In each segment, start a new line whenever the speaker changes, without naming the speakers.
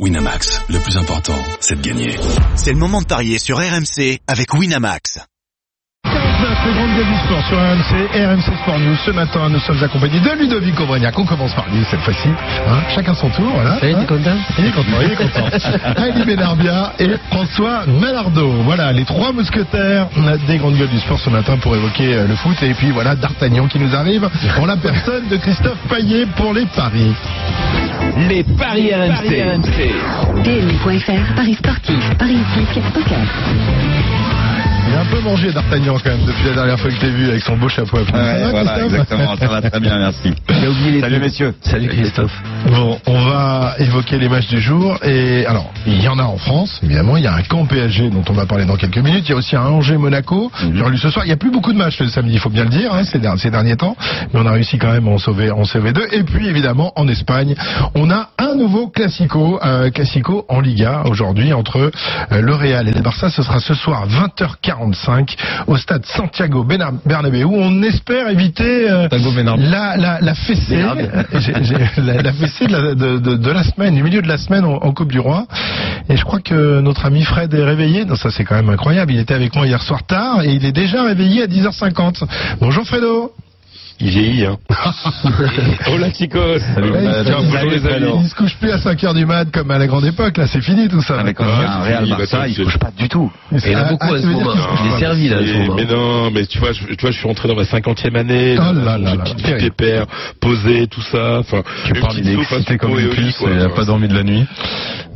Winamax, le plus important, c'est de gagner.
C'est le moment de parier sur RMC avec Winamax.
49, les grandes gueules du sport sur RMC, RMC Sport News. Ce matin, nous sommes accompagnés de Ludovic Aubrignac. On commence par lui cette fois-ci. Hein, chacun son tour, voilà.
Ça y est,
Hein
t'es content?
Il est content, il est content. Ali Benarbia et François Malardo. Voilà, les trois mousquetaires des grandes gueules du sport ce matin pour évoquer euh, le foot. Et puis voilà, D'Artagnan qui nous arrive en la personne de Christophe Paillet pour les paris.
Les paris RMC.
PMU.fr, Paris sportif, Paris hippique, poker.
Peu mangé D'Artagnan quand même depuis la dernière fois que je t'ai vu avec son beau chapeau à plumes.
Ouais, voilà,
Christophe
exactement. Ça va très bien, merci. Salut messieurs.
Salut Christophe.
Bon, on va évoquer les matchs du jour. Et alors, il y en a en France, évidemment. Il y a un camp PSG dont on va parler dans quelques minutes. Il y a aussi un Angers-Monaco.
Mhm.
J'ai relu ce soir. Il n'y a plus beaucoup de matchs le samedi, il faut bien le dire, hein, ces derniers temps. Mais on a réussi quand même à en sauver, en sauver deux. Et puis, évidemment, en Espagne, on a un nouveau Classico, euh, Classico en Liga aujourd'hui entre euh, le Real et le Barça. Ce sera ce soir 20h45 au stade Santiago Bernabéu. On espère éviter euh, la, la, la fessée, la, la fessée de la, de, de- de la semaine, du milieu de la semaine en, en Coupe du Roi. Et je crois que notre ami Fred est réveillé. Non, ça c'est quand même incroyable. Il était avec moi hier soir tard et il est déjà réveillé à 10h50. Bonjour Fredo.
Il vieillit, hein. Chicos Salut,
Ouais, il,
Tiens,
il-
bonjour les amis
il se couche plus à 5h du mat comme à la grande époque. Là, c'est fini tout ça.
Avec un
Ah,
Real
fini,
Barça,
bah,
il
c'est-
couche pas du tout.
Mais
Il y en a
ah,
beaucoup
ah,
à ce moment.
se
Il est servi là moment.
mais non, mais tu vois, je, tu vois, je suis rentré dans ma cinquantième année.
Oh là là
petite vie pépère, posée, tout ça. Enfin,
Tu parles, il est excité comme
et
une puce, il a pas dormi de la nuit.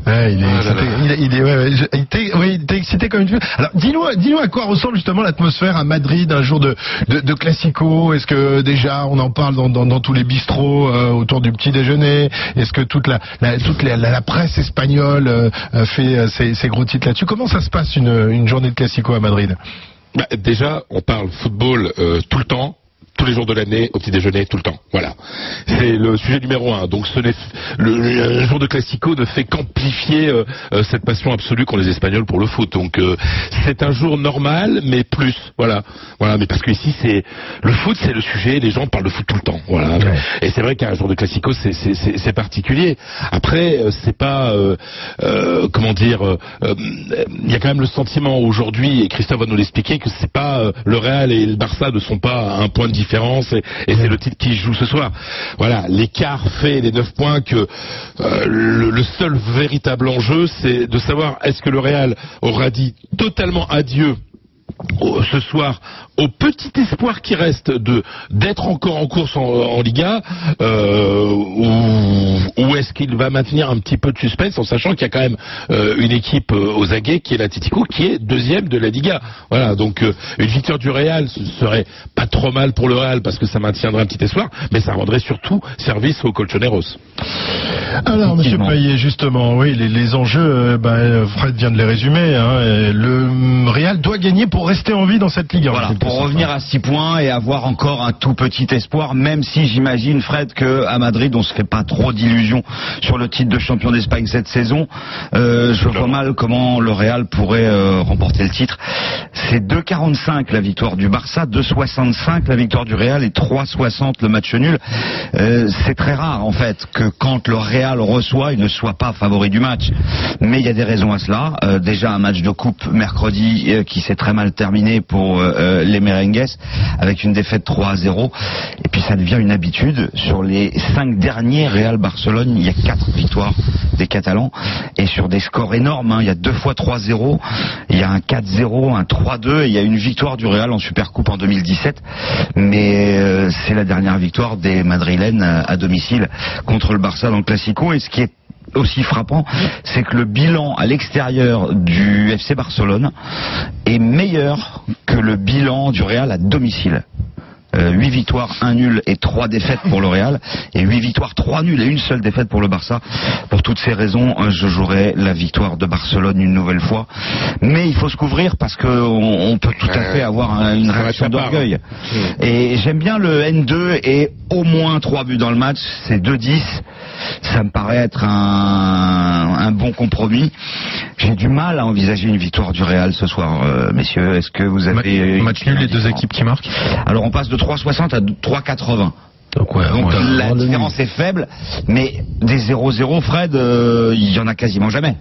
Ouais, il est,
Ah
excité, il, est- il est, ouais, ouais, je- il était, oui, il était excité comme une. Alors, dis-nous, dis-nous à quoi ressemble justement l'atmosphère à Madrid un jour de, de, de classico. Est-ce que déjà on en parle dans, dans, dans tous les bistrots euh, autour du petit déjeuner? Est-ce que toute la, la toute la, la- la presse espagnole euh, euh, fait euh, ses, ses gros titres là-dessus? Comment ça se passe une, une journée de classico à Madrid?
Bah, déjà, on parle football euh, tout le temps. Tous les jours de l'année, au petit déjeuner, tout le temps. Voilà. C'est le sujet numéro un. Donc, ce n'est le, le- jour de classico ne fait qu'amplifier euh, euh, cette passion absolue qu'ont les Espagnols pour le foot. Donc, euh, c'est un jour normal, mais plus. Voilà. Voilà. Mais parce que ici, c'est le foot, c'est le sujet. Les gens parlent de foot tout le temps. Voilà. Et c'est vrai qu'un jour de classico, c'est c'est- c'est- c'est particulier. Après, euh, c'est pas euh, euh, comment dire. Il y a quand même le sentiment aujourd'hui, et Christophe va nous l'expliquer, que c'est pas euh, le Real et le Barça ne sont pas à un point de différence, et, et c'est le titre qui joue ce soir. Voilà, l'écart fait les 9 points que euh, le, le seul véritable enjeu, c'est de savoir est-ce que le Real aura dit totalement adieu au- ce soir au petit espoir qui reste de d'être encore en course en, en Liga euh, ou, ou est-ce qu'il va maintenir un petit peu de suspense en sachant qu'il y a quand même euh, une équipe euh, aux aguets qui est la Titico qui est deuxième de la Liga voilà donc euh, une victoire du Real ce serait pas trop mal pour le Real parce que ça maintiendrait un petit espoir mais ça rendrait surtout service aux Colchoneros
Alors, Monsieur. Payet, justement, oui, les, les enjeux, euh, ben, euh, Fred vient de les résumer. Hein, le hum, Real doit gagner pour rester en vie dans cette Ligue.
Voilà, pour revenir à 6 points et avoir encore un tout petit espoir, même si j'imagine, Fred, que à Madrid, on se fait pas trop d'illusions sur le titre de champion d'Espagne cette saison. Euh, je vois mal comment le Real pourrait euh, remporter le titre. C'est 2,45 la victoire du Barça, 2,65 la victoire du Real et 3,60 le match nul. Euh, c'est très rare, en fait, que quand le Real reçoit, il ne soit pas favori du match. Mais il y a des raisons à cela. Euh, déjà, un match de coupe mercredi euh, qui s'est très mal terminé pour euh, euh, les Merengues avec une défaite 3 à 0. Et puis ça devient une habitude. Sur les cinq derniers Real Barcelone, il y a quatre victoires des Catalans et sur des scores énormes. hein. Il y a deux fois 3-0, il y a un 4-0, un 3-2 et il y a une victoire du Real en Supercoupe en 2017. Mais euh, c'est la dernière victoire des Madrilènes à, à domicile contre le Barça dans le Classico. Et ce qui est aussi frappant, c'est que le bilan à l'extérieur du FC Barcelone est meilleur que le bilan du Real à domicile. Euh, 8 victoires, 1 nul et 3 défaites pour le Real et 8 victoires, 3 nuls et une seule défaite pour le Barça. Pour toutes ces raisons, euh, je jouerai la victoire de Barcelone une nouvelle fois. Mais il faut se couvrir parce qu'on on peut tout à fait avoir un- une réaction d'orgueil.
hein.
Et j'aime bien le N2 et au moins 3 buts dans le match, c'est 2-10. Ça me paraît être un, un bon compromis. J'ai du mal à envisager une victoire du Real ce soir, euh, messieurs. Est-ce que vous avez...
Ma- match nul, les deux équipes qui marquent?
Alors on passe de 3,60 à 3,80.
Donc, ouais,
Donc
ouais, à un
la différence est faible, mais des 0-0, Fred, euh, il y en a quasiment jamais.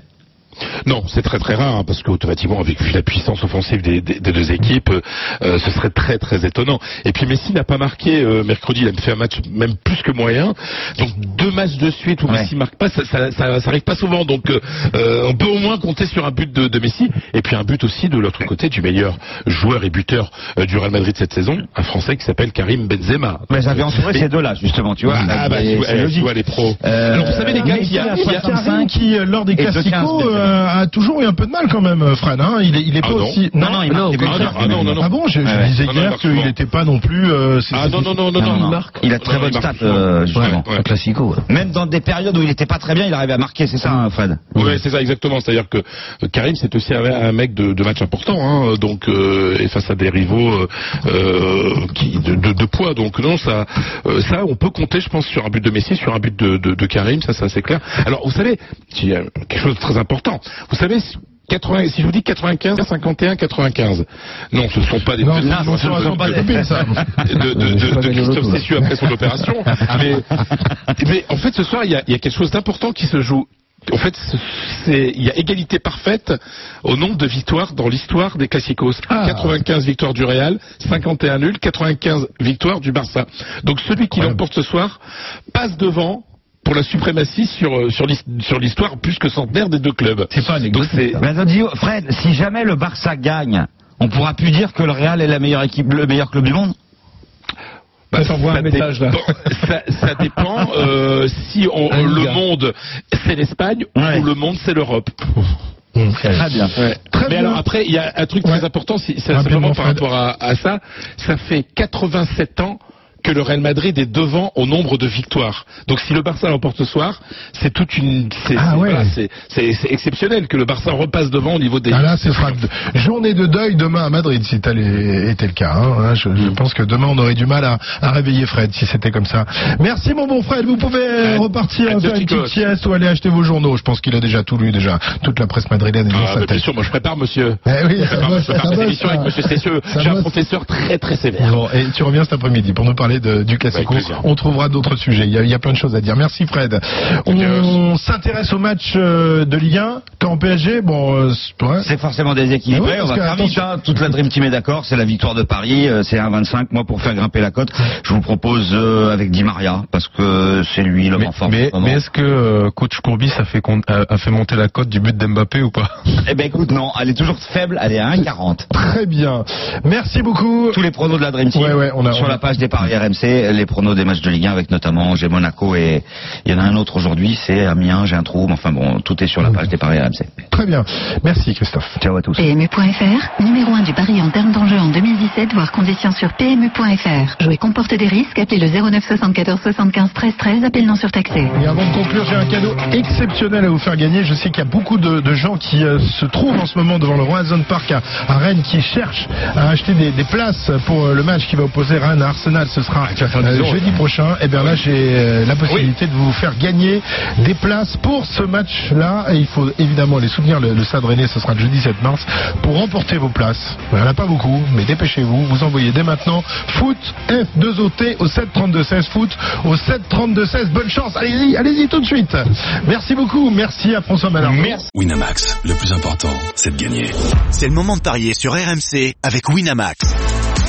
Non, c'est très très rare hein, parce qu'automatiquement, avec vu la puissance offensive des, des- des deux équipes, euh, euh, ce serait très très étonnant. Et puis Messi n'a pas marqué euh, mercredi, il a fait un match même plus que moyen. Donc deux matchs de suite où
Ouais.
Messi marque pas, ça, ça, ça, ça arrive pas souvent. Donc euh, on peut au moins compter sur un but de, de Messi et puis un but aussi de l'autre côté du meilleur joueur et buteur du Real Madrid cette saison, un Français qui s'appelle Karim Benzema.
Mais j'avais entouré ces deux-là, justement, tu vois.
Ah bah, tu vois, eh, vois les pros. Alors vous savez les gars, il y a, il y a-
65,
qui, lors des
et de 15
classicos, a toujours eu un peu de mal quand même, euh, Fred. Hein. Il est, il est
Ah
pas
non.
aussi.
Non, non, il marque des buts.
ah non, ah non, non, non.
Ah bon, je, je
Ouais.
disais hier qu'il n'était pas non plus. euh,
Ah non non non non
Non, Il a très
souvent.
euh, justement.
Ouais, ouais.
classico.
Même dans des périodes où il n'était pas très bien, il arrivait à marquer, c'est ça, hein, Fred?
Oui, c'est ça exactement. C'est-à-dire que euh, Karim, c'est aussi un, mec de, de match important, hein, donc euh, et face à des rivaux euh, euh, qui de, de, de poids. Donc non, ça, euh, ça, on peut compter, je pense, sur un but de Messi, sur un but de, Karim. Ça, ça c'est clair. Alors, vous savez, il y a quelque chose de très important. Vous savez. 80, si je vous dis 95, 51, 95, non, ce ne sont pas des
Non,
ce sont- ce pas
des copines, ça.
de, de, de, de Christophe après son opération. Mais, mais en fait, ce soir, il y a, il y a quelque chose d'important qui se joue. En fait, il y a égalité parfaite au nombre de victoires dans l'histoire des Classicos.
Ah.
95 victoires du Real, 51 nuls, 95 victoires du Barça. Donc celui qui l'emporte ce soir passe devant pour la suprématie sur euh, sur l'his- sur l'histoire plus que centenaire des deux clubs.
C'est pas
dis- Fred, si jamais le Barça gagne, on pourra plus dire que le Real est la meilleure équipe, le meilleur club du monde?
Bah, ça
un message, là.
dépend- Ça, ça dépend euh, si on- le monde c'est l'Espagne
Ouais.
ou le monde c'est l'Europe.
Très bien.
Très
Mais
bien.
alors après, il y a un truc
Ouais.
très important,
Rapidement,
simplement par rapport à, à ça. Ça fait 87 ans que le Real Madrid est devant au nombre de victoires. Donc si le Barça l'emporte ce soir, c'est toute une, c'est
Ah ouais.
voilà, exceptionnel que le Barça repasse devant au niveau des.
Ah là, ce sera journée de deuil demain à Madrid, si tel était le cas. hein. Hein, Je, je pense que demain, on aurait du mal à, à réveiller Fred, si c'était comme ça. Merci, mon bon Fred. Vous pouvez repartir
Adios,
faire une petite sieste ou aller acheter vos journaux. Je pense qu'il a déjà tout lu, déjà. Toute la presse madrilène est dans
Ah,
sa
bah, bien sûr, moi je prépare, monsieur.
Eh oui,
Je
ça
prépare,
bosse,
je prépare
ça
cette émission
ça.
avec monsieur Cessieux.
Ça
J'ai un professeur très très sévère.
Bon, et tu reviens cet après-midi pour nous parler de- du Classico. On trouvera d'autres sujets. Il y, a, il y a plein de choses à dire. Merci Fred. On s'intéresse au match euh, de Ligue 1. Quand PSG, bon, euh, c'est- ouais.
C'est forcément déséquilibré.
Ouais,
on va faire vite. hein. Toute la Dream Team est d'accord. C'est la victoire de Paris. euh, C'est un 25. Moi, pour faire grimper la cote, je vous propose euh, avec Di Maria parce que c'est lui le
Mais,
renfort.
mais, est-ce que euh, coach Courbis a fait, a, monter la cote du but d'Mbappé ou pas?
Eh ben écoute, non, elle est toujours faible. Elle est à 1,40.
Très bien. Merci beaucoup.
Tous les pronos de la Dream Team
Ouais, ouais, on a-
sur
on a-
la page des paris RMC, les pronos des matchs de Ligue 1 avec notamment j'ai Monaco et il y en a un autre aujourd'hui, c'est Amiens, j'ai un trou, mais enfin bon, tout est sur la page des paris RMC.
Très bien. Merci Christophe.
Ciao à tous.
PMU.fr, numéro 1 du pari en termes d'enjeu en 2017, voire conditions sur PMU.fr. Jouer comporte des risques, appelez le 09 74 75 13 13, appel non surtaxé.
Et avant de conclure, j'ai un cadeau exceptionnel à vous faire gagner. Je sais qu'il y a beaucoup de, de gens qui euh, se trouvent en ce moment devant le Roazhon Park à, à Rennes qui cherchent à acheter des, des places pour euh, le match qui va opposer Rennes à Arsenal. Ce sera euh, jeudi prochain. Et bien là, j'ai euh, la possibilité de vous faire gagner des places pour ce match-là. Et il faut évidemment les soutenir. Le, le Stade Rennais, ce sera le jeudi 7 mars pour remporter vos places. Il n'y en a pas beaucoup, mais dépêchez-vous. Vous envoyez dès maintenant foot F2OT au 732-16 foot au 732-16. Bonne chance. Allez-y, allez-y tout de suite. Merci beaucoup. Merci à François Malard. Merci.
Winamax, le plus important, c'est de gagner.
C'est le moment de parier sur RMC avec Winamax.